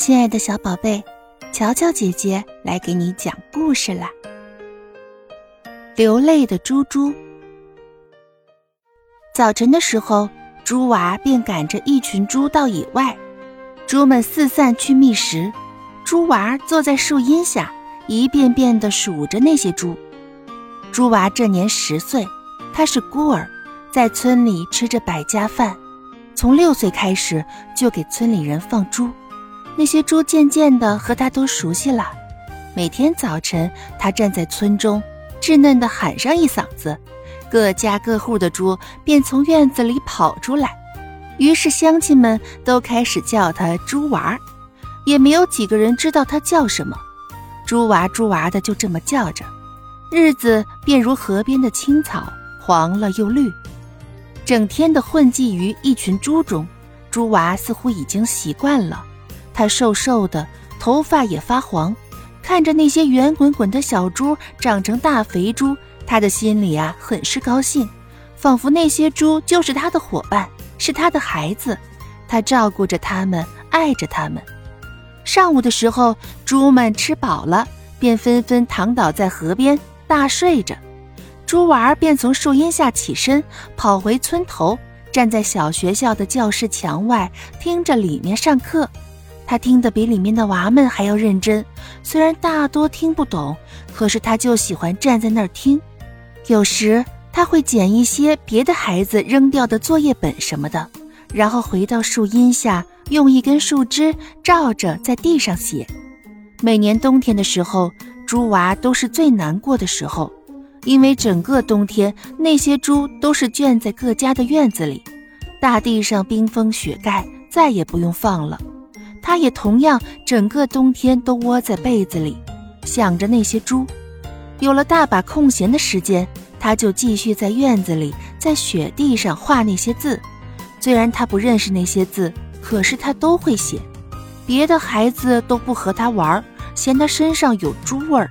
亲爱的小宝贝，乔乔姐姐来给你讲故事啦。流泪的猪猪。早晨的时候，猪娃便赶着一群猪到野外，猪们四散去觅食，猪娃坐在树荫下，一遍遍地数着那些猪。猪娃这年十岁，他是孤儿，在村里吃着百家饭，从六岁开始就给村里人放猪。那些猪渐渐地和他都熟悉了。每天早晨，他站在村中，稚嫩地喊上一嗓子，各家各户的猪便从院子里跑出来。于是乡亲们都开始叫他猪娃，也没有几个人知道他叫什么。猪娃猪娃的就这么叫着，日子便如河边的青草，黄了又绿，整天的混迹于一群猪中。猪娃似乎已经习惯了。他瘦瘦的，头发也发黄，看着那些圆滚滚的小猪长成大肥猪，他的心里啊很是高兴，仿佛那些猪就是他的伙伴，是他的孩子，他照顾着他们，爱着他们。上午的时候，猪们吃饱了，便纷纷躺倒在河边大睡着，猪娃儿便从树荫下起身，跑回村头，站在小学校的教室墙外，听着里面上课。他听得比里面的娃们还要认真，虽然大多听不懂，可是他就喜欢站在那儿听。有时他会捡一些别的孩子扔掉的作业本什么的，然后回到树荫下，用一根树枝照着在地上写。每年冬天的时候，猪娃都是最难过的时候，因为整个冬天那些猪都是圈在各家的院子里，大地上冰封雪盖，再也不用放了。他也同样整个冬天都窝在被子里，想着那些猪。有了大把空闲的时间，他就继续在院子里，在雪地上画那些字。虽然他不认识那些字，可是他都会写。别的孩子都不和他玩，嫌他身上有猪味儿。